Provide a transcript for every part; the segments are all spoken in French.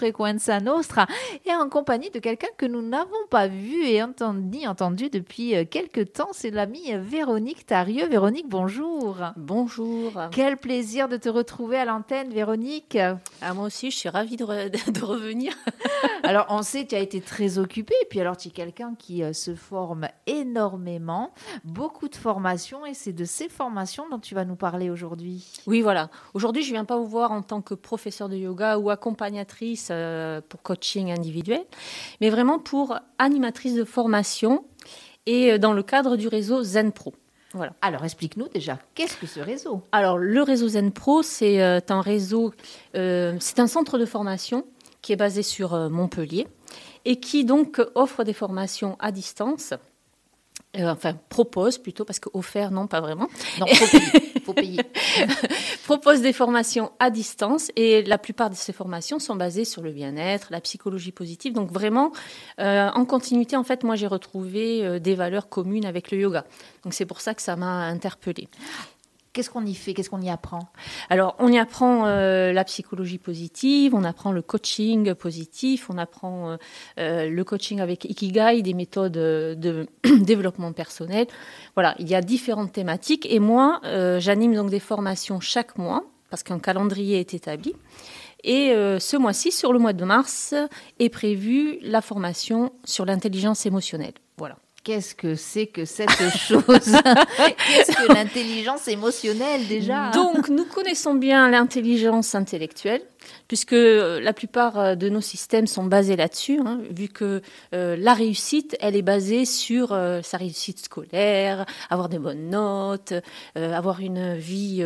Frequenza Nostra et en compagnie de quelqu'un que nous n'avons pas vu et entendu, entendu depuis euh, quelques temps. C'est l'amie Véronique Tarieux. Véronique, bonjour. Bonjour. Quel plaisir de te retrouver à l'antenne, Véronique. Ah, moi aussi, je suis ravie de, de revenir. alors, on sait que tu as été très occupée. Et puis, alors, tu es quelqu'un qui euh, se forme énormément, beaucoup de formations. Et c'est de ces formations dont tu vas nous parler aujourd'hui. Oui, voilà. Aujourd'hui, je viens pas vous voir en tant que professeur de yoga ou accompagnatrice euh, pour coaching individuel, mais vraiment pour animatrice de formation et euh, dans le cadre du réseau Zen Pro. Voilà. Alors explique-nous déjà, qu'est-ce que ce réseau? Alors le réseau Zen Pro, c'est euh, un réseau, c'est un centre de formation qui est basé sur Montpellier et qui donc offre des formations à distance enfin propose plutôt parce que offert non pas vraiment. Non, faut propose des formations à distance et la plupart de ces formations sont basées sur le bien-être, la psychologie positive. Donc vraiment euh, en continuité en fait moi j'ai retrouvé euh, des valeurs communes avec le yoga. Donc c'est pour ça que ça m'a interpellée. Qu'est-ce qu'on y fait? Qu'est-ce qu'on y apprend? Alors, on y apprend euh, la psychologie positive, on apprend le coaching positif, on apprend euh, euh, le coaching avec Ikigai, des méthodes de développement personnel. Voilà, il y a différentes thématiques. Et moi, j'anime donc des formations chaque mois, parce qu'un calendrier est établi. Et ce mois-ci, sur le mois de mars, est prévue la formation sur l'intelligence émotionnelle. Voilà qu'est-ce que c'est que cette chose Qu'est-ce que l'intelligence émotionnelle déjà Donc, nous connaissons bien l'intelligence intellectuelle, puisque euh, la plupart euh, de nos systèmes sont basés là-dessus, hein, vu que euh, la réussite, elle est basée sur sa réussite scolaire, avoir des bonnes notes, avoir une vie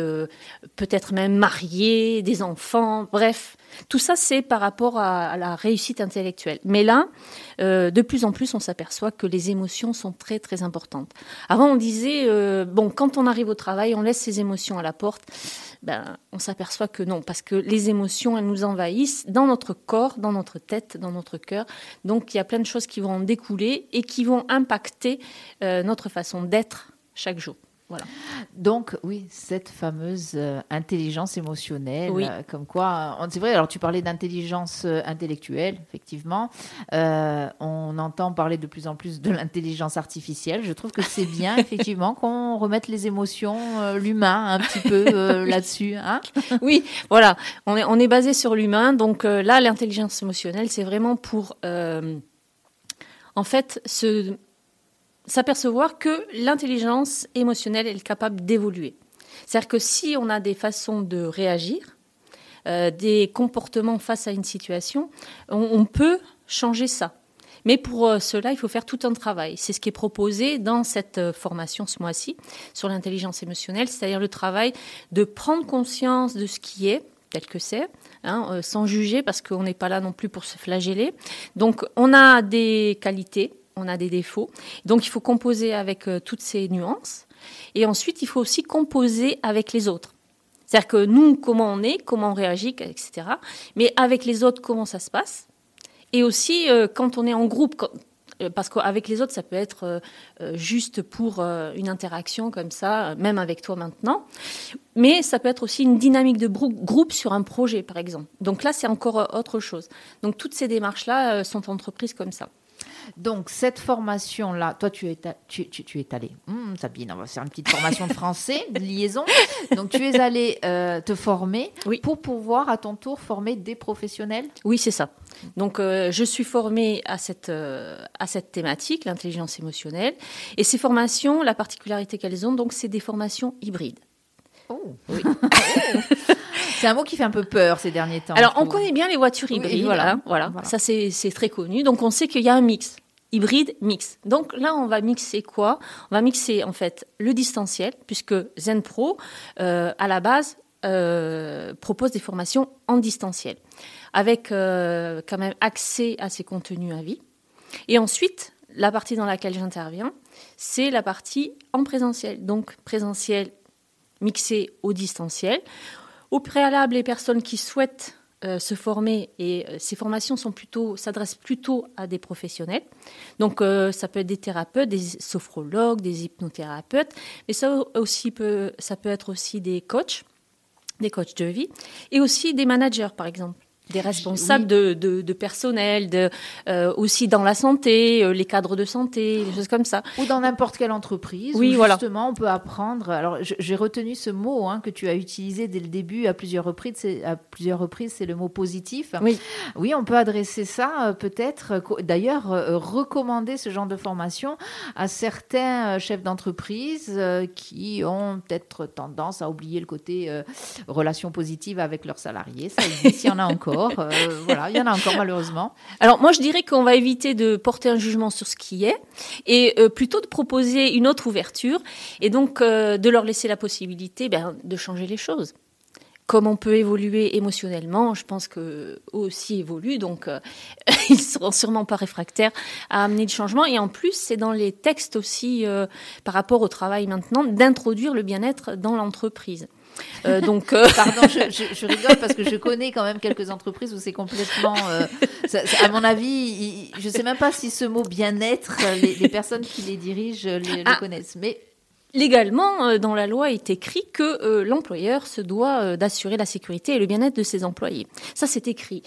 peut-être même mariée, des enfants, bref. Tout ça, c'est par rapport à, la réussite intellectuelle. Mais là, de plus en plus, on s'aperçoit que les émotions sont très, très importantes. Avant, on disait, bon, quand on arrive au travail, on laisse ses émotions à la porte. Ben, on s'aperçoit que non, parce que les émotions, elles nous envahissent dans notre corps, dans notre tête, dans notre cœur. Donc il y a plein de choses qui vont en découler et qui vont impacter euh, notre façon d'être chaque jour. Voilà. Donc oui, cette fameuse euh, intelligence émotionnelle, euh, comme quoi, c'est vrai. Alors tu parlais d'intelligence euh, intellectuelle, effectivement. on entend parler de plus en plus de l'intelligence artificielle. Je trouve que c'est bien, effectivement, qu'on remette les émotions, l'humain, un petit peu là-dessus. Hein oui, voilà. On est on est basé sur l'humain. Donc là, l'intelligence émotionnelle, c'est vraiment pour en fait se s'apercevoir que l'intelligence émotionnelle est capable d'évoluer. C'est-à-dire que si on a des façons de réagir, euh, des comportements face à une situation, on, peut changer ça. Mais pour euh, cela, il faut faire tout un travail. C'est ce qui est proposé dans cette euh, formation ce mois-ci sur l'intelligence émotionnelle, c'est-à-dire le travail de prendre conscience de ce qui est, tel que c'est, hein, sans juger, parce qu'on n'est pas là non plus pour se flageller. Donc, on a des qualités, on a des défauts. Donc il faut composer avec euh, toutes ces nuances. Et ensuite, il faut aussi composer avec les autres. C'est-à-dire que nous, comment on est, comment on réagit, etc. Mais avec les autres, comment ça se passe? Et aussi, euh, quand on est en groupe, euh, parce qu'avec les autres, ça peut être juste pour une interaction comme ça, même avec toi maintenant. Mais ça peut être aussi une dynamique de groupe sur un projet, par exemple. Donc là, c'est encore autre chose. Donc toutes ces démarches-là sont entreprises comme ça. Donc, cette formation-là, toi, tu es, tu, tu, es allé, hmm, Sabine, on va faire une petite formation de français, de liaison. Donc, tu es allé euh, te former pour pouvoir, à ton tour, former des professionnels? Oui, c'est ça. Donc, euh, je suis formée à cette, euh, à cette thématique, l'intelligence émotionnelle. Et ces formations, la particularité qu'elles ont, donc, c'est des formations hybrides. Oh. Oui. c'est un mot qui fait un peu peur ces derniers temps. Alors, on connaît bien les voitures hybrides. voilà, voilà, Ça, c'est très connu. Donc, on sait qu'il y a un mix. Hybride, mix. Donc là, on va mixer quoi? On va mixer en fait le distanciel, puisque Zen Pro, euh, à la base, euh, propose des formations en distanciel, avec euh, quand même accès à ces contenus à vie. Et ensuite, la partie dans laquelle j'interviens, c'est la partie en présentiel. Donc présentiel mixé au distanciel. Au préalable, les personnes qui souhaitent euh, se former et euh, ces formations sont plutôt s'adressent plutôt à des professionnels. Donc euh, ça peut être des thérapeutes, des sophrologues, des hypnothérapeutes, mais ça aussi peut ça peut être aussi des coachs, des coachs de vie et aussi des managers par exemple. Des responsables de, de, personnel, de, euh, aussi dans la santé, euh, les cadres de santé, des choses comme ça. Ou dans n'importe quelle entreprise. Oui, où Justement, on peut apprendre. Alors, j'ai retenu ce mot hein, que tu as utilisé dès le début à plusieurs reprises. C'est à plusieurs reprises, c'est le mot positif. Oui. Oui, on peut adresser ça euh, peut-être. D'ailleurs, recommander ce genre de formation à certains chefs d'entreprise qui ont peut-être tendance à oublier le côté relation positive avec leurs salariés. Ça existe, il y en a encore. Euh, voilà, il y en a encore malheureusement. Alors moi, je dirais qu'on va éviter de porter un jugement sur ce qui est et euh, plutôt de proposer une autre ouverture et donc euh, de leur laisser la possibilité ben, de changer les choses comme on peut évoluer émotionnellement, je pense que aussi évolue, donc ils seront sûrement pas réfractaires à amener du changement. Et en plus, c'est dans les textes aussi, par rapport au travail maintenant, d'introduire le bien-être dans l'entreprise. Euh, donc, euh, pardon, je, rigole parce que je connais quand même quelques entreprises où c'est complètement. Euh, à mon avis, je ne sais même pas si ce mot bien-être, les, personnes qui les dirigent le ah. connaissent. Mais légalement, euh, dans la loi est écrit que euh, l'employeur se doit euh, d'assurer la sécurité et le bien-être de ses employés. Ça, c'est écrit.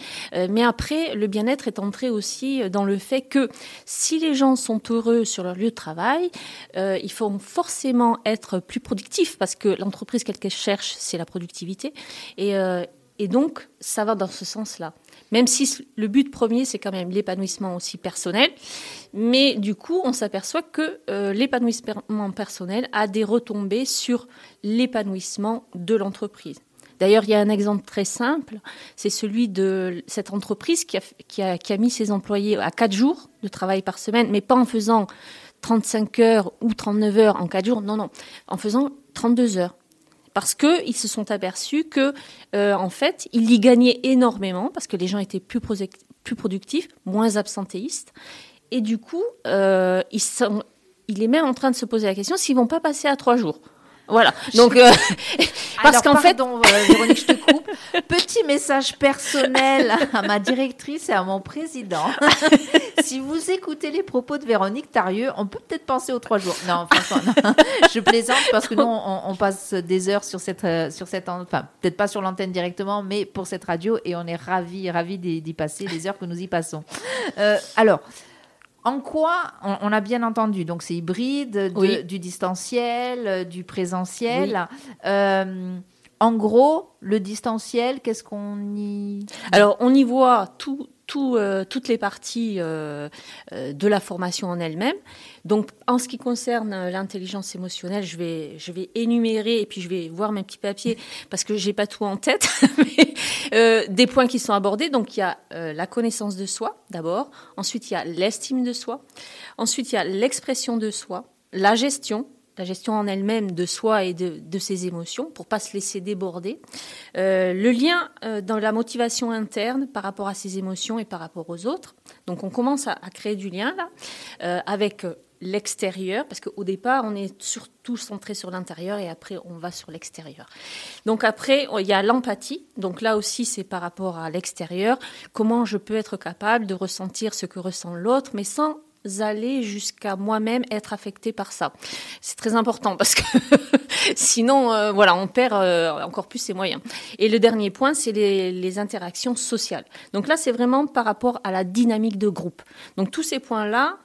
mais après, le bien-être est entré aussi dans le fait que si les gens sont heureux sur leur lieu de travail, il faut forcément être plus productif parce que l'entreprise qu'elle cherche, c'est la productivité. Et donc, ça va dans ce sens-là. Même si le but premier, c'est quand même l'épanouissement aussi personnel. Mais du coup, on s'aperçoit que euh, l'épanouissement personnel a des retombées sur l'épanouissement de l'entreprise. D'ailleurs, il y a un exemple très simple, c'est celui de cette entreprise qui a, qui, a, qui a, mis ses employés à 4 jours de travail par semaine, mais pas en faisant 35 heures ou 39 heures en 4 jours, non, non, en faisant 32 heures parce qu'ils se sont aperçus que, euh, en fait, ils y gagnaient énormément parce que les gens étaient plus, productifs, moins absentéistes. Et du coup, euh, il est même en train de se poser la question s'ils vont pas passer à trois jours. Voilà. Donc, euh, parce qu'en fait, euh, Véronique, je te coupe. Petit message personnel à ma directrice et à mon président. si vous écoutez les propos de Véronique Tarieux, on peut peut-être penser aux trois jours. Non, franchement, je plaisante parce que nous, on, passe des heures sur cette, euh, sur cette, enfin, peut-être pas sur l'antenne directement, mais pour cette radio, et on est ravis, ravis d'y passer les heures que nous y passons. alors. En quoi, on, a bien entendu, donc c'est hybride, du distanciel, euh, du présentiel. Euh, en gros, le distanciel, qu'est-ce qu'on y... Alors, on y voit tout, euh, toutes les parties euh, euh, de la formation en elle-même. Donc, en ce qui concerne l'intelligence émotionnelle, je vais, je vais énumérer et puis je vais voir mes petits papiers parce que j'ai pas tout en tête. mais, des points qui sont abordés. Donc, il y a la connaissance de soi d'abord. Ensuite, il y a l'estime de soi. Ensuite, il y a l'expression de soi, la gestion, la gestion en elle-même de soi et de, ses émotions pour pas se laisser déborder. Euh, le lien euh, dans la motivation interne par rapport à ses émotions et par rapport aux autres. Donc on commence à, créer du lien là euh, avec l'extérieur, parce qu'au départ, on est surtout centré sur l'intérieur et après, on va sur l'extérieur. Donc après, il y a l'empathie. Donc là aussi, c'est par rapport à l'extérieur. Comment je peux être capable de ressentir ce que ressent l'autre, mais sans aller jusqu'à moi-même être affecté par ça. C'est très important parce que sinon, euh, voilà, on perd euh, encore plus ses moyens. Et le dernier point, c'est les, interactions sociales. Donc là, c'est vraiment par rapport à la dynamique de groupe. Donc tous ces points-là,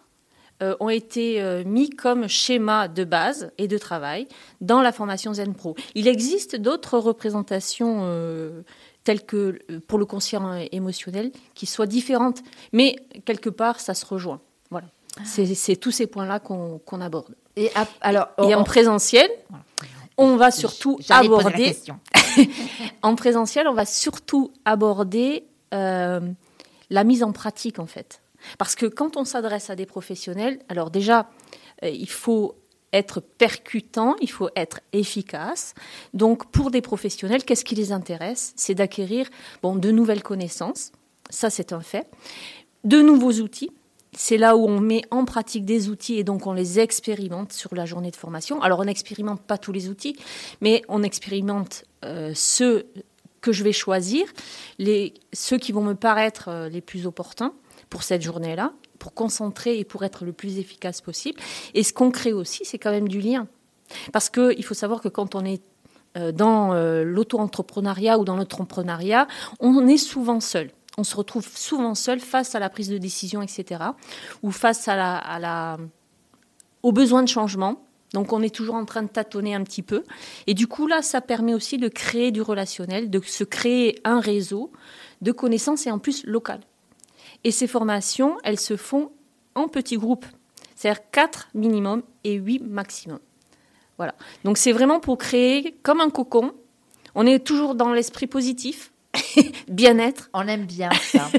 euh, ont été mis comme schéma de base et de travail dans la formation Zen Pro. Il existe d'autres représentations telles que pour le conscient émotionnel qui soient différentes, mais quelque part, ça se rejoint. Voilà. C'est tous ces points-là qu'on aborde. Et, alors, en présentiel, on va surtout aborder. en présentiel, on va surtout aborder euh, la mise en pratique, en fait. Parce que quand on s'adresse à des professionnels, alors déjà, euh, il faut être percutant, il faut être efficace. Donc, pour des professionnels, qu'est-ce qui les intéresse? C'est d'acquérir bon, de nouvelles connaissances, ça c'est un fait, de nouveaux outils, c'est là où on met en pratique des outils et donc on les expérimente sur la journée de formation. Alors on n'expérimente pas tous les outils, mais on expérimente euh, ceux que je vais choisir, les, ceux qui vont me paraître euh, les plus opportuns pour cette journée-là, pour concentrer et pour être le plus efficace possible. Et ce qu'on crée aussi, c'est quand même du lien. Parce qu'il faut savoir que quand on est dans l'auto-entrepreneuriat ou dans l'entrepreneuriat, on est souvent seul on se retrouve souvent seul face à la prise de décision, etc., ou face à la, aux besoins de changement. Donc on est toujours en train de tâtonner un petit peu. Et du coup, là, ça permet aussi de créer du relationnel, de se créer un réseau de connaissances et en plus local. Et ces formations, elles se font en petits groupes, c'est-à-dire 4 minimum et 8 maximum. Voilà. Donc c'est vraiment pour créer comme un cocon. On est toujours dans l'esprit positif, bien-être. On aime bien ça.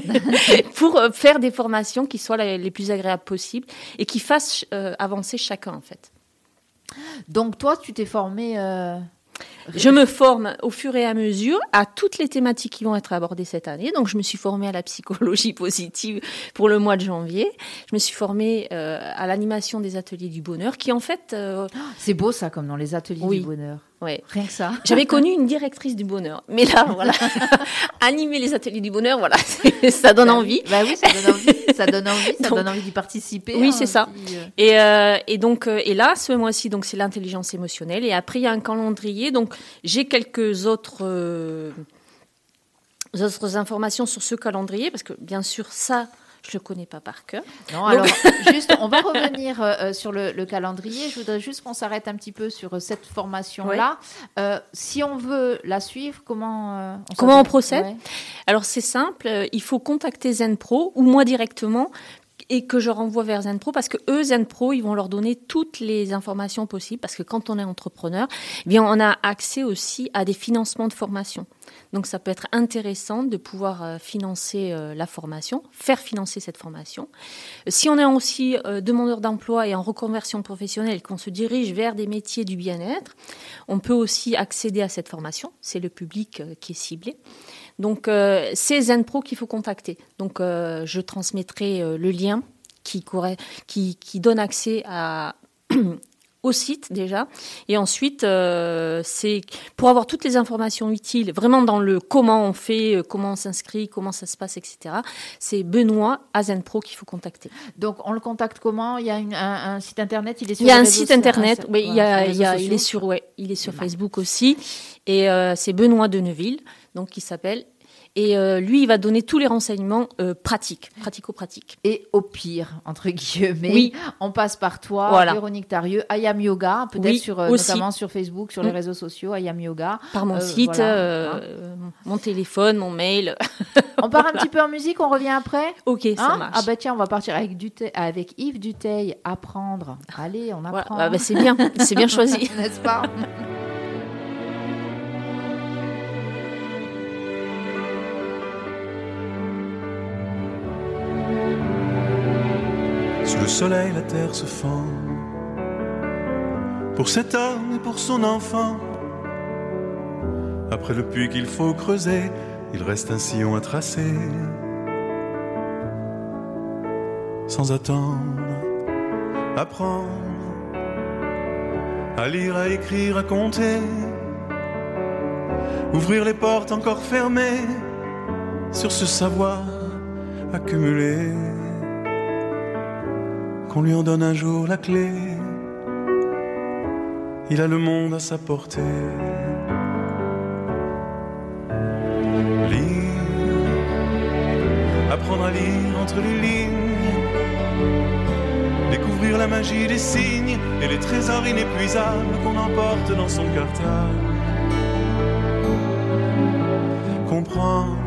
pour euh, faire des formations qui soient les, plus agréables possibles et qui fassent euh, avancer chacun en fait. Donc toi, tu t'es formé euh, je me forme au fur et à mesure à toutes les thématiques qui vont être abordées cette année. Donc, je me suis formée à la psychologie positive pour le mois de janvier. Je me suis formée euh, à l'animation des ateliers du bonheur, qui en fait... Euh, C'est beau ça, comme dans les ateliers du bonheur. Ouais. Rien que ça. J'avais connu une directrice du bonheur. Mais là, voilà, animer les ateliers du bonheur, voilà, ça donne bah envie. Bah oui, ça donne envie. Ça donne envie, ça donne envie d'y participer. Oui, hein, c'est ça. Euh. Et, et, donc, et là, ce mois-ci, donc c'est l'intelligence émotionnelle. Et après, il y a un calendrier. Donc, j'ai quelques autres, euh, autres informations sur ce calendrier, parce que bien sûr, ça, je ne le connais pas par cœur. Non, alors, juste, on va revenir euh, euh, sur le, calendrier. Je voudrais juste qu'on s'arrête un petit peu sur cette formation-là. si on veut la suivre, comment on Comment on procède Alors, c'est simple. il faut contacter ZenPro ou moi directement et que je renvoie vers ZenPro parce que eux, ZenPro, ils vont leur donner toutes les informations possibles parce que quand on est entrepreneur, eh bien, on a accès aussi à des financements de formation. Donc, ça peut être intéressant de pouvoir euh, financer euh, la formation, faire financer cette formation. Si on est aussi euh, demandeur d'emploi et en reconversion professionnelle, qu'on se dirige vers des métiers du bien-être, on peut aussi accéder à cette formation. C'est le public qui est ciblé. Donc, euh, c'est ZenPro qu'il faut contacter. Donc, euh, je transmettrai euh, le lien qui, qui, qui, donne accès à, au site déjà. Et ensuite, c'est pour avoir toutes les informations utiles, vraiment dans le comment on fait, comment on s'inscrit, comment ça se passe, etc. C'est Benoît à ZenPro qu'il faut contacter. Donc, on le contacte comment? Il y a un, site internet Il est sur Il y a un site internet, oui, il, y a, il, est sur, ouais, il est sur Facebook aussi. Et c'est Benoît de Neuville donc qui s'appelle. Et euh, lui, il va donner tous les renseignements euh, pratiques, pratico-pratiques. Et au pire, entre guillemets, oui. on passe par toi, Véronique Tarieux, Ayam Yoga, peut-être sur, euh, notamment sur Facebook, sur les mm. réseaux sociaux, Ayam Yoga. Par mon site, hein. mon téléphone, mon mail. on part un petit peu en musique, on revient après Ok, ça hein marche. Ah bah tiens, on va partir avec, avec Yves Duteil, apprendre. Allez, on apprend. Ah bah, c'est bien, c'est bien choisi. N'est-ce pas? Le soleil, la terre se fend. Pour cet homme et pour son enfant. Après le puits qu'il faut creuser, il reste un sillon à tracer. Sans attendre, apprendre à lire, à écrire, à compter. Ouvrir les portes encore fermées sur ce savoir accumulé qu'on lui en donne un jour la clé. Il a le monde à sa portée. Lire, apprendre à lire entre les lignes, découvrir la magie des signes et les trésors inépuisables qu'on emporte dans son cartable. Comprendre,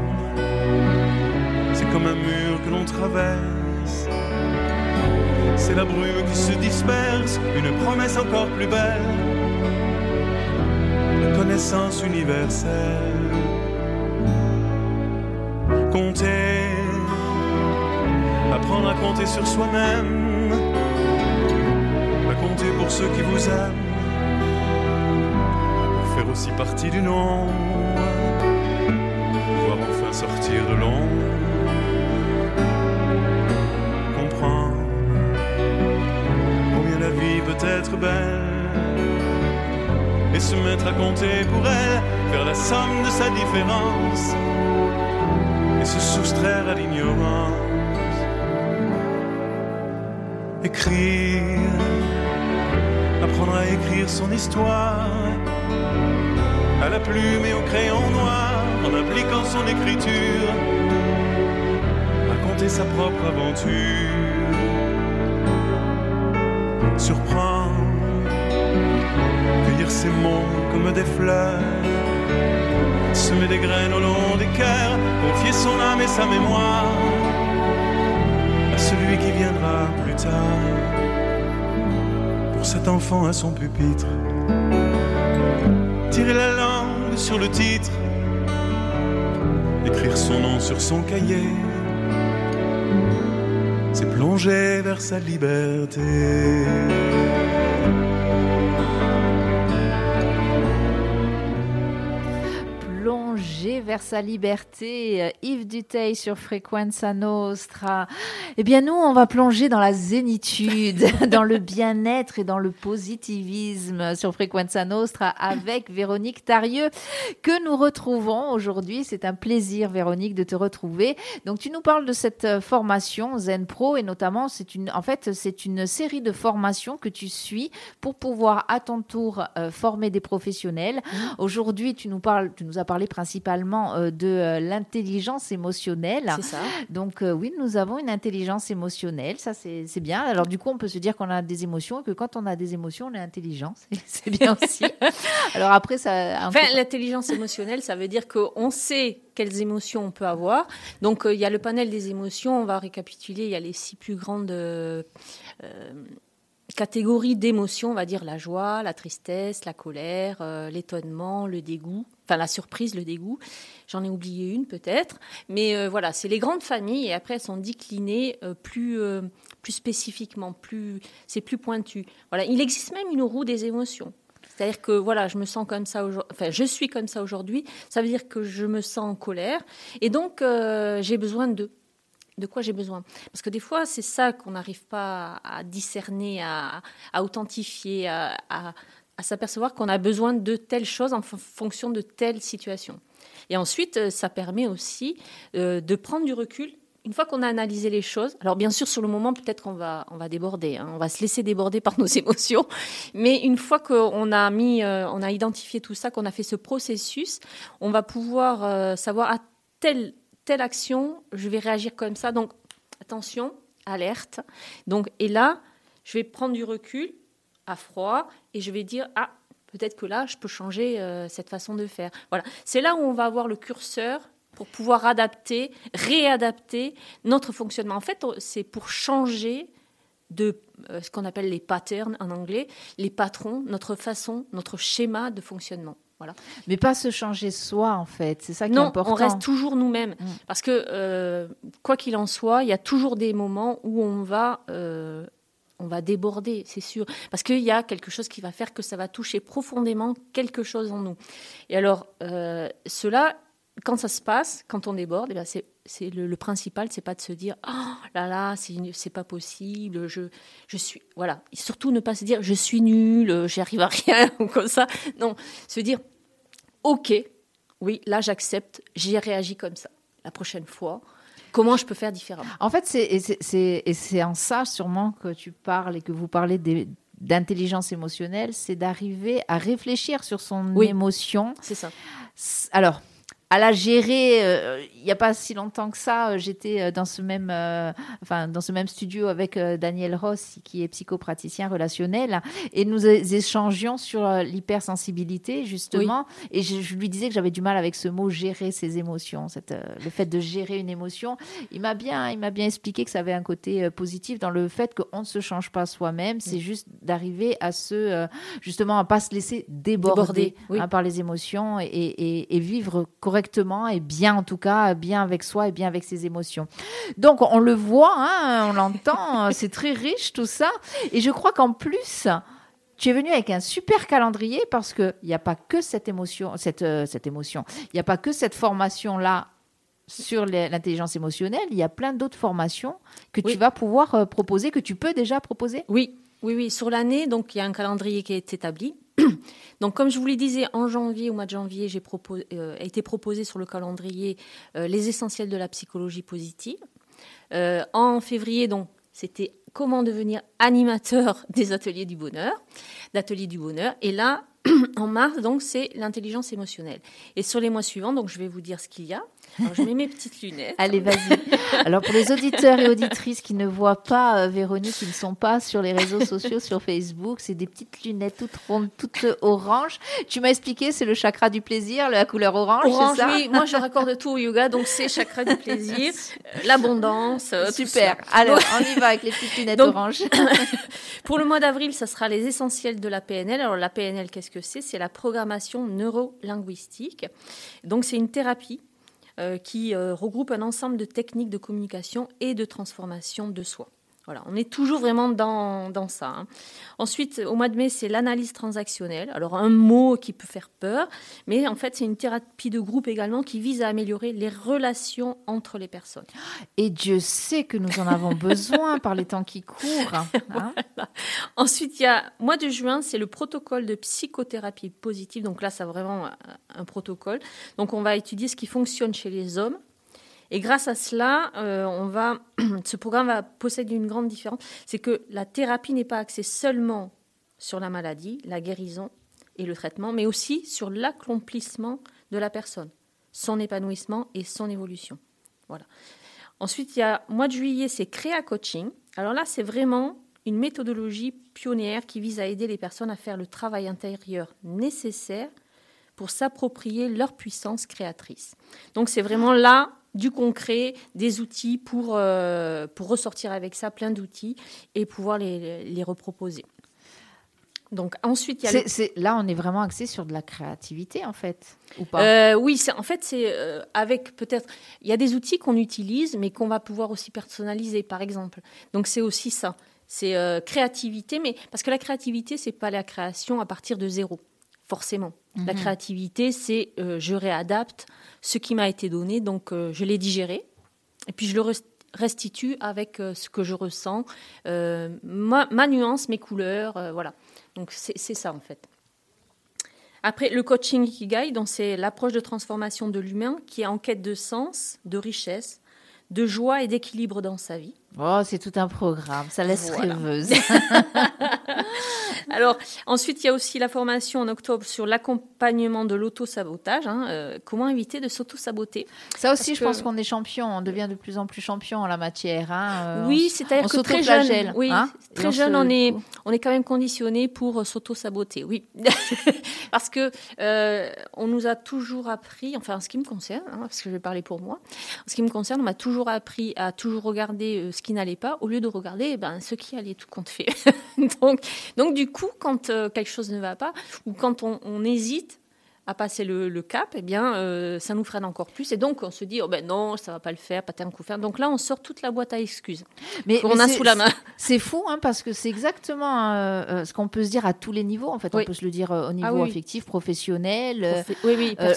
c'est comme un mur que l'on traverse c'est la brume qui se disperse, une promesse encore plus belle, la connaissance universelle. Compter, apprendre à compter sur soi-même, à compter pour ceux qui vous aiment, faire aussi partie du nombre, pouvoir enfin sortir de l'ombre être belle. Et se mettre à compter pour elle, faire la somme de sa différence. Et se soustraire à l'ignorance. Écrire, apprendre à écrire son histoire, à la plume et au crayon noir, en appliquant son écriture, raconter sa propre aventure, surprendre, cueillir ses mots comme des fleurs, semer des graines au long des cœurs, confier son âme et sa mémoire à celui qui viendra plus tard. Pour cet enfant à son pupitre tirer la langue sur le titre, écrire son nom sur son cahier, plonger vers sa liberté. Vers sa liberté. Euh, Yves Duteil sur Frequenza Nostra. Eh bien, nous, on va plonger dans la zénitude, dans le bien-être et dans le positivisme sur Frequenza Nostra avec Véronique Tarieux que nous retrouvons aujourd'hui. C'est un plaisir, Véronique, de te retrouver. Donc, tu nous parles de cette euh, formation Zen Pro et notamment, c'est une, en fait, c'est une série de formations que tu suis pour pouvoir à ton tour euh, former des professionnels. Mmh. Aujourd'hui, tu nous parles, tu nous as parlé principalement euh, de euh, l'intelligence émotionnelle. C'est ça. Donc euh, oui, nous avons une intelligence émotionnelle, ça c'est bien. Alors du coup, on peut se dire qu'on a des émotions et que quand on a des émotions, on est intelligent. C'est bien aussi. Alors après, ça... Enfin, l'intelligence émotionnelle, ça veut dire qu'on sait quelles émotions on peut avoir. Donc il y a le panel des émotions, on va récapituler, il y a les six plus grandes catégories d'émotions, on va dire la joie, la tristesse, la colère, euh, l'étonnement, le dégoût, enfin la surprise, le dégoût. J'en ai oublié une peut-être, mais euh, voilà, c'est les grandes familles et après elles sont déclinées euh, plus plus spécifiquement, plus c'est plus pointu. Voilà, il existe même une roue des émotions. C'est-à-dire que voilà, je me sens comme ça aujourd'hui, enfin je suis comme ça aujourd'hui, ça veut dire que je me sens en colère et donc j'ai besoin de de quoi j'ai besoin. Parce que des fois, c'est ça qu'on n'arrive pas à discerner, à, authentifier, à, s'apercevoir qu'on a besoin de telle chose en fonction de telle situation. Et ensuite, euh, ça permet aussi euh, de prendre du recul. Une fois qu'on a analysé les choses, alors bien sûr sur le moment peut-être qu'on va on va déborder, hein. on va se laisser déborder par nos émotions, mais une fois qu'on a mis, euh, on a identifié tout ça, qu'on a fait ce processus, on va pouvoir savoir à tel telle action, je vais réagir comme ça. Donc, attention, alerte. Donc, et là, je vais prendre du recul à froid et je vais dire ah peut-être que là je peux changer euh, cette façon de faire. Voilà, c'est là où on va avoir le curseur pour pouvoir adapter, réadapter notre fonctionnement. En fait, c'est pour changer de euh, ce qu'on appelle les patterns en anglais, les patrons, notre façon, notre schéma de fonctionnement. Voilà. Mais pas se changer soi, en fait. C'est ça qui est important. Non, on reste toujours nous-mêmes. Mm. Parce que, euh, quoi qu'il en soit, il y a toujours des moments où on va, euh, on va déborder, c'est sûr. Parce qu'il y a quelque chose qui va faire que ça va toucher profondément quelque chose en nous. Et alors, euh, cela, quand ça se passe, quand on déborde, eh ben, c'est c'est le, principal, c'est pas de se dire oh là là, c'est pas possible, je, je suis voilà. Et surtout ne pas se dire je suis nul, j'y arrive à rien ou comme ça. Non, se dire ok, oui, là j'accepte, j'y réagi comme ça. La prochaine fois, comment je peux faire différemment? En fait, c'est en ça sûrement que tu parles et que vous parlez d'intelligence émotionnelle, c'est d'arriver à réfléchir sur son émotion. C'est ça. Alors, à la gérer. Euh, il n'y a pas si longtemps que ça, euh, j'étais euh, dans ce même, enfin dans ce même studio avec Daniel Ross, qui est psychopraticien relationnel, et nous échangions sur l'hypersensibilité justement. Et je, lui disais que j'avais du mal avec ce mot gérer ses émotions, cette, le fait de gérer une émotion. Il m'a bien, il m'a bien expliqué que ça avait un côté positif dans le fait qu'on ne se change pas soi-même, c'est juste d'arriver à se, justement, à pas se laisser déborder, hein, par les émotions et, et, et vivre correctement correctement et bien en tout cas, bien avec soi et bien avec ses émotions. Donc on le voit, hein, on l'entend, c'est très riche tout ça. Et je crois qu'en plus, tu es venu avec un super calendrier parce qu'il n'y a pas que cette émotion, cette, euh, cette émotion, il n'y a pas que cette formation-là sur l'intelligence émotionnelle, il y a plein d'autres formations que tu vas pouvoir euh, proposer, que tu peux déjà proposer Oui, oui, oui. Sur l'année, donc il y a un calendrier qui est établi. Donc, comme je vous le disais, en janvier, au mois de janvier, j'ai euh, été proposé sur le calendrier euh, les essentiels de la psychologie positive. Euh, en février, donc, c'était comment devenir animateur des ateliers du bonheur, d'ateliers du bonheur. Et là, en mars, donc, c'est l'intelligence émotionnelle. Et sur les mois suivants, donc, je vais vous dire ce qu'il y a. Alors, je mets mes petites lunettes. Allez, vas-y. Alors, pour les auditeurs et auditrices qui ne voient pas euh, Véronique, qui ne sont pas sur les réseaux sociaux, sur Facebook, c'est des petites lunettes toutes rondes, toutes oranges. Tu m'as expliqué, c'est le chakra du plaisir, la couleur orange, orange ça oui. Moi, je raccorde tout au yoga, donc c'est chakra du plaisir, l'abondance. Euh, Super. Alors, on y va avec les petites lunettes oranges. pour le mois d'avril, ça sera les essentiels de la PNL. Alors, la PNL, qu'est-ce que c'est? C'est la programmation neuro-linguistique. Donc, c'est une thérapie qui euh, regroupe un ensemble de techniques de communication et de transformation de soi. Voilà, on est toujours vraiment dans, dans ça. Hein. Ensuite, au mois de mai, c'est l'analyse transactionnelle. Alors, un mot qui peut faire peur, mais en fait, c'est une thérapie de groupe également qui vise à améliorer les relations entre les personnes. Et Dieu sait que nous en avons besoin par les temps qui courent. Hein. Ensuite, il y a, mois de juin, c'est le protocole de psychothérapie positive. Donc là, c'est vraiment un, un protocole. Donc, on va étudier ce qui fonctionne chez les hommes et grâce à cela, euh, on va, ce programme va posséder une grande différence, c'est que la thérapie n'est pas axée seulement sur la maladie, la guérison et le traitement, mais aussi sur l'accomplissement de la personne, son épanouissement et son évolution. Voilà. Ensuite, il y a mois de juillet, c'est Créa Coaching. Alors là, c'est vraiment une méthodologie pionnière qui vise à aider les personnes à faire le travail intérieur nécessaire pour s'approprier leur puissance créatrice. Donc c'est vraiment là du concret, des outils pour, euh, pour ressortir avec ça, plein d'outils, et pouvoir les, les reproposer. Donc ensuite, il y a là, on est vraiment axé sur de la créativité en fait, ou pas? Euh, Oui, en fait, c'est euh, avec peut-être. Il y a des outils qu'on utilise, mais qu'on va pouvoir aussi personnaliser, par exemple. Donc c'est aussi ça. C'est créativité, mais parce que la créativité, c'est pas la création à partir de zéro, forcément. La mhm. créativité, c'est je réadapte ce qui m'a été donné, donc euh, je l'ai digéré, et puis je le restitue avec euh, ce que je ressens, euh, ma, nuance, mes couleurs, voilà. Donc c'est ça en fait. Après, le coaching Ikigai, c'est l'approche de transformation de l'humain qui est en quête de sens, de richesse, de joie et d'équilibre dans sa vie. Oh, c'est tout un programme, ça laisse rêveuse. Alors, ensuite, il y a aussi la formation en octobre sur l'accompagnement de l'auto-sabotage. Hein, euh, comment éviter de s'auto-saboter? Ça aussi, je pense qu'on est champion, on devient de plus en plus champion en la matière. Hein, euh, oui, c'est-à-dire que très jeune, oui, hein, très jeune, on, est, on est quand même conditionné pour s'auto-saboter, oui. parce que euh, on nous a toujours appris, enfin, en ce qui me concerne, parce que je vais parler pour moi, en ce qui me concerne, on m'a toujours appris à toujours regarder ce qui n'allait pas, au lieu de regarder eh ben, ce qui allait tout compte fait. donc, donc, du coup, quand euh, quelque chose ne va pas, ou quand on, hésite à passer le, cap, eh bien, euh, ça nous freine encore plus. Et donc, on se dit, oh ben non, ça va pas le faire, pas tant coup faire. Donc là, on sort toute la boîte à excuses mais, qu'on a sous la main. C'est fou, hein, parce que c'est exactement euh, ce qu'on peut se dire à tous les niveaux. En fait, on peut se le dire au niveau ah affectif, professionnel,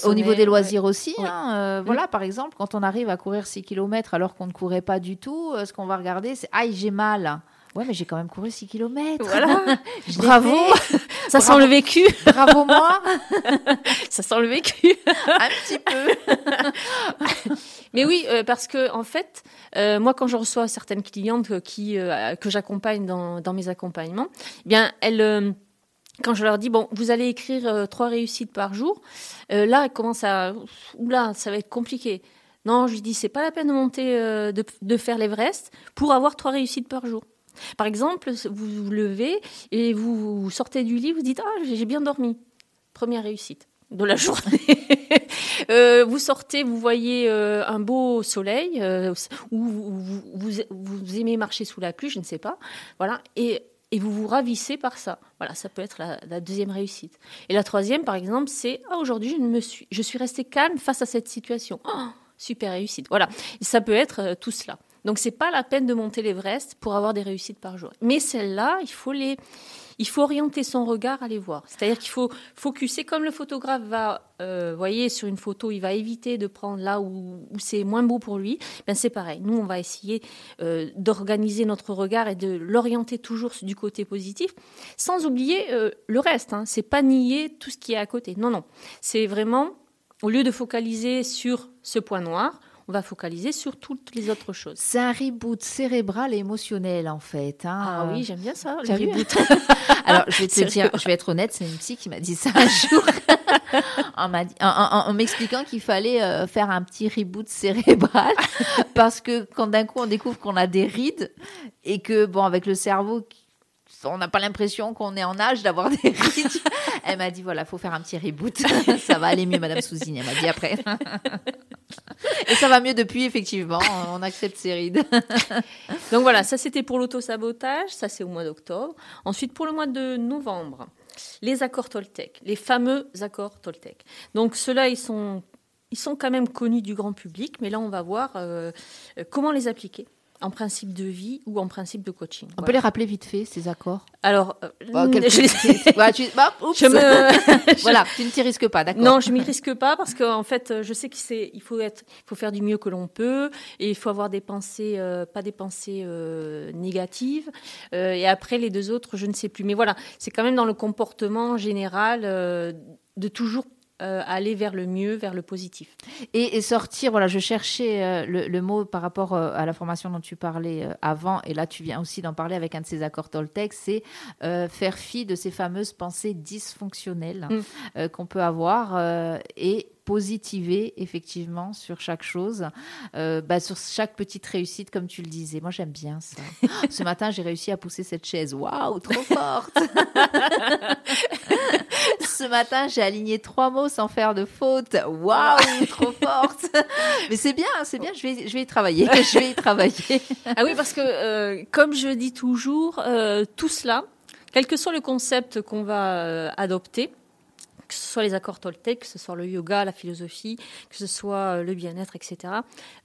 au niveau des loisirs aussi. Hein, voilà, par exemple, quand on arrive à courir 6 km alors qu'on ne courait pas du tout, ce qu'on va regarder, c'est, aïe, j'ai mal. Ouais, mais j'ai quand même couru 6 km. Voilà. Bravo. Ça sent le vécu. Bravo moi. Ça sent le vécu. Un petit peu. mais oui, euh, parce que en fait, euh, moi, quand je reçois certaines clientes qui euh, que j'accompagne dans, dans, mes accompagnements, eh bien elles quand je leur dis bon, vous allez écrire trois réussites par jour, là, elles commencent à oula, ça va être compliqué. Non, je lui dis c'est pas la peine de monter, de, de faire l'Everest pour avoir trois réussites par jour. Par exemple, vous vous levez et vous sortez du lit, vous dites Ah, j'ai bien dormi. Première réussite de la journée. Euh, vous sortez, vous voyez euh, un beau soleil, euh, ou vous, aimez marcher sous la pluie, je ne sais pas. Voilà. Et, vous vous ravissez par ça. Voilà, ça peut être la, deuxième réussite. Et la troisième, par exemple, c'est ah, aujourd'hui, je, me suis, je suis restée calme face à cette situation. Oh, super réussite. Voilà. ça peut être tout cela. Donc c'est pas la peine de monter l'Everest pour avoir des réussites par jour. Mais celles-là, il faut les il faut orienter son regard à les voir. C'est-à-dire qu'il faut focuser comme le photographe va, euh, voyez, sur une photo, il va éviter de prendre là où, c'est moins beau pour lui. Ben c'est pareil. Nous, on va essayer euh, d'organiser notre regard et de l'orienter toujours du côté positif, sans oublier euh, le reste. Hein. C'est pas nier tout ce qui est à côté. Non, non. C'est vraiment au lieu de focaliser sur ce point noir, on va focaliser sur toutes les autres choses. C'est un reboot cérébral et émotionnel en fait. Hein. Ah oui, j'aime bien ça. Le reboot. Alors je vais te dire, je vais être honnête, c'est une psy qui m'a dit ça un jour. en, m'expliquant qu'il fallait euh, faire un petit reboot cérébral parce que quand d'un coup on découvre qu'on a des rides et que bon avec le cerveau on n'a pas l'impression qu'on est en âge d'avoir des rides. Elle m'a dit voilà, faut faire un petit reboot. ça va aller mieux, Madame Souzine. Elle m'a dit après. Et ça va mieux depuis, effectivement. On accepte ces rides. Donc voilà, ça c'était pour l'auto-sabotage. Ça c'est au mois d'octobre. Ensuite, pour le mois de novembre, les accords Toltec, les fameux accords Toltec. Donc ceux-là, ils sont, ils sont quand même connus du grand public, mais là on va voir euh, comment les appliquer en principe de vie ou en principe de coaching. On peut les rappeler vite fait, ces accords Alors, euh, je... Bah, me... voilà, tu ne t'y risques pas, d'accord Non, je m'y risque pas parce qu'en en fait, je sais qu'il faut, être, il faut faire du mieux que l'on peut et il faut avoir des pensées, euh, pas des pensées euh, négatives. et après, les deux autres, je ne sais plus. Mais voilà, c'est quand même dans le comportement général de toujours euh, aller vers le mieux, vers le positif. Et, sortir, voilà, je cherchais euh, le, mot par rapport euh, à la formation dont tu parlais avant, et là tu viens aussi d'en parler avec un de ces accords Toltec, c'est faire fi de ces fameuses pensées dysfonctionnelles mm. qu'on peut avoir et positiver effectivement sur chaque chose, bah, sur chaque petite réussite, comme tu le disais. Moi, j'aime bien ça. Ce matin, j'ai réussi à pousser cette chaise. Waouh, trop forte ce matin, j'ai aligné trois mots sans faire de faute. Waouh, trop forte. Mais c'est bien, c'est bien. Je vais, je vais y travailler. Je vais y travailler. ah oui, parce que euh, comme je dis toujours, euh, tout cela, quel que soit le concept qu'on va euh, adopter, que ce soit les accords Toltec, que ce soit le yoga, la philosophie, que ce soit euh, le bien-être, etc.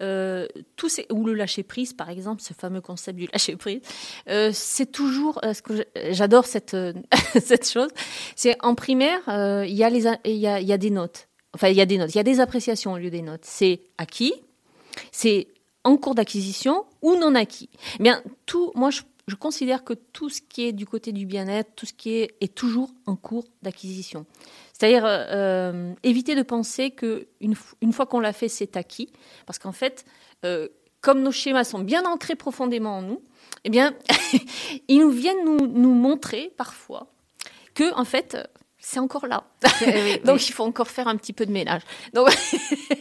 Euh, tout ou le lâcher prise, par exemple, ce fameux concept du lâcher prise, euh, c'est toujours ce que j'adore cette cette chose. C'est en primaire, il y a y a, y a des notes. Enfin, il y a des notes, il y a des appréciations au lieu des notes. C'est acquis, c'est en cours d'acquisition ou non acquis. Eh bien, tout, moi, je je considère que tout ce qui est du côté du bien-être, tout ce qui est, est toujours en cours d'acquisition. C'est-à-dire euh, euh, éviter de penser que une, fois qu'on l'a fait, c'est acquis, parce qu'en fait, euh, comme nos schémas sont bien ancrés profondément en nous, eh bien, ils nous viennent nous, nous montrer parfois que en fait, c'est encore là. Donc il faut encore faire un petit peu de ménage. Donc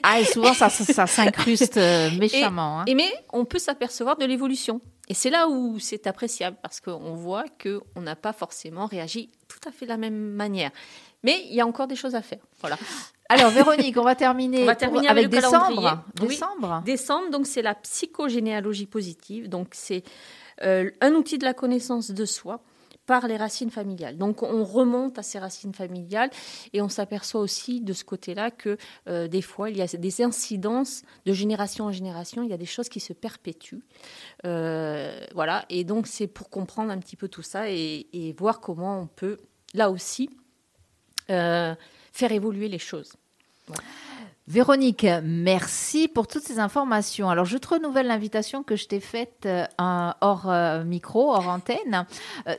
ah, et souvent ça, ça, s'incruste méchamment. Hein. Et, mais on peut s'apercevoir de l'évolution. Et c'est là où c'est appréciable parce qu'on voit qu'on n'a pas forcément réagi tout à fait de la même manière. Mais il y a encore des choses à faire. Voilà. Alors Véronique, on va terminer, on va terminer avec, décembre. Décembre. décembre, donc c'est la psychogénéalogie positive. Donc c'est euh, un outil de la connaissance de soi par les racines familiales. Donc on remonte à ces racines familiales et on s'aperçoit aussi de ce côté-là que euh, des fois il y a des incidences de génération en génération, il y a des choses qui se perpétuent. Euh, voilà, et donc c'est pour comprendre un petit peu tout ça et, voir comment on peut là aussi euh, faire évoluer les choses. Véronique, merci pour toutes ces informations. Alors, je te renouvelle l'invitation que je t'ai faite euh, hors euh, micro, hors antenne.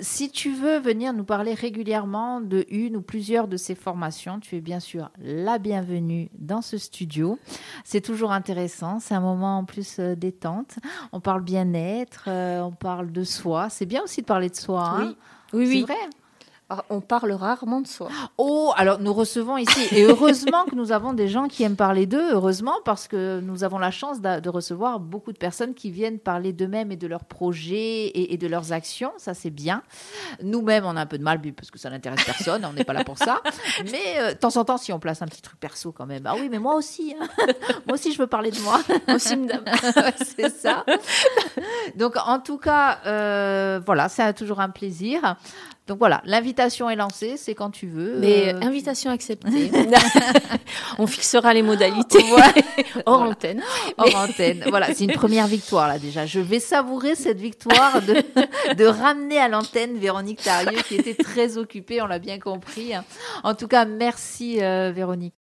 si tu veux venir nous parler régulièrement de une ou plusieurs de ces formations, tu es bien sûr la bienvenue dans ce studio. C'est toujours intéressant. C'est un moment en plus détente. On parle bien-être, on parle de soi. C'est bien aussi de parler de soi. Hein oui, oui, oui. C'est vrai. Ah, on parle rarement de soi. Oh, alors nous recevons ici, et heureusement que nous avons des gens qui aiment parler d'eux, heureusement, parce que nous avons la chance de, recevoir beaucoup de personnes qui viennent parler d'eux-mêmes et de leurs projets et, de leurs actions, ça c'est bien. Nous-mêmes, on a un peu de mal, parce que ça n'intéresse personne, on n'est pas là pour ça. Mais euh, de temps en temps, si on place un petit truc perso quand même, ah oui, mais moi aussi, hein. moi aussi je veux parler de moi. Moi aussi, madame. c'est ça. Donc en tout cas, euh, voilà, c'est toujours un plaisir. Donc voilà, l'invitation est lancée, c'est quand tu veux. Mais euh, invitation acceptée. On fixera les modalités hors antenne. Hors antenne. Voilà, c'est une première victoire là déjà. Je vais savourer cette victoire de, de ramener à l'antenne Véronique Tarieux qui était très occupée, on l'a bien compris. En tout cas, merci euh, Véronique.